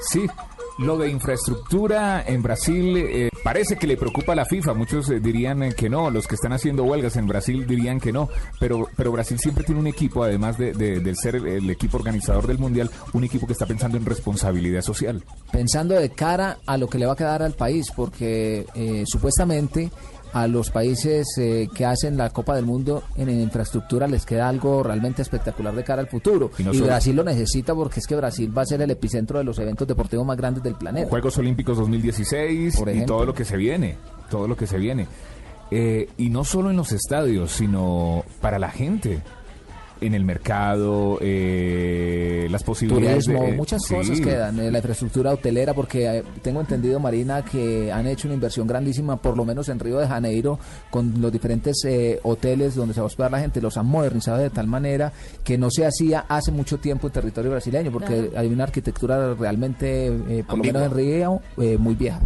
Sí, lo de infraestructura en Brasil eh, parece que le preocupa a la FIFA. Muchos eh, dirían eh, que no, los que están haciendo huelgas en Brasil dirían que no. Pero, pero Brasil siempre tiene un equipo, además de, ser el, el equipo organizador del mundial, un equipo que está pensando en responsabilidad social. pensando de cara a lo que le va a quedar al país, porque eh, supuestamente a los países eh, que hacen la Copa del Mundo en, infraestructura les queda algo realmente espectacular de cara al futuro. Y no Brasil lo necesita porque es que Brasil va a ser el epicentro de los eventos deportivos más grandes del planeta. Juegos Olímpicos 2016 Por y todo lo que se viene, todo lo que se viene. Eh, y no solo en los estadios, sino para la gente. En el mercado, eh, posibilidades Turismo, de... muchas sí. cosas quedan. eh, la infraestructura hotelera, porque eh, tengo entendido, Marina, que han hecho una inversión grandísima, por lo menos en Río de Janeiro, con los diferentes eh, hoteles donde se va a hospedar la gente, los han modernizado de tal manera que no se hacía hace mucho tiempo en territorio brasileño, porque hay una arquitectura realmente, eh, por lo menos en Río, eh, muy vieja.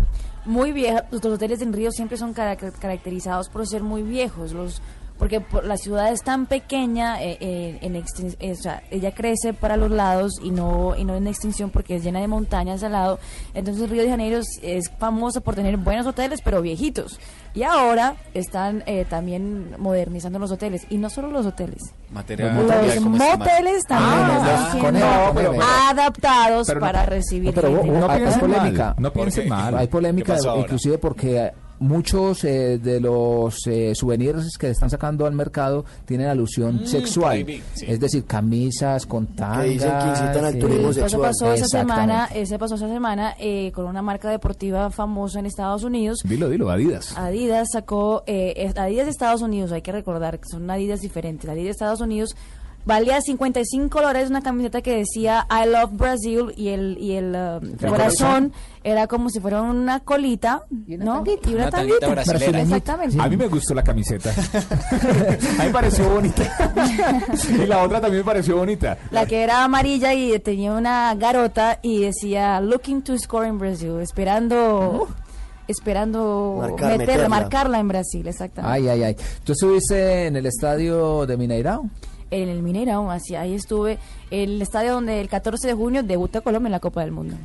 muy vieja. Los hoteles en Río siempre son cara- caracterizados por ser muy viejos. Los porque por- la ciudad es tan pequeña, eh, eh, en eh, o sea, ella crece para los lados y no y no en extinción porque es llena de montañas al lado. Entonces Río de Janeiro es, es famoso por tener buenos hoteles, pero viejitos. Y ahora están eh, también modernizando los hoteles y no solo los hoteles. Material. Los moteles también Ah, están siendo pero- adaptados pero no- para recibir No, pero gente. hubo- No hay piensen polémica. mal, no ¿Por piensen mal. Hay polémica, inclusive porque muchos eh, de los eh, souvenirs que están sacando al mercado tienen alusión sexual. prohibi- sí. Es decir, camisas con tangas. dicen que incitan al eh, turismo Eso sexual. pasó esa Exactamente. semana, ese pasó esa semana eh, con una marca deportiva famosa en Estados Unidos. Dilo, dilo, Adidas. Adidas sacó, eh, Adidas de Estados Unidos, hay que recordar que son Adidas diferentes. Adidas de Estados Unidos valía 55 dólares una camiseta que decía I love Brazil y el, y el um, corazón era como si fuera una colita, Y una ¿no? tanguita. Y una, Una tanguita tanguita. brasilera. Exactamente. A mí me gustó la camiseta. a mí me pareció bonita. y la otra también me pareció bonita. La que era amarilla y tenía una garota y decía looking to score in Brazil, esperando esperando Marcar, meterla, meterla. marcarla en Brasil, exactamente. Ay, ay, ay. ¿Tú estuviste en el estadio de Mineirao? En el Mineirão, así ahí estuve, el estadio donde el 14 de junio debuta Colombia en la Copa del Mundo.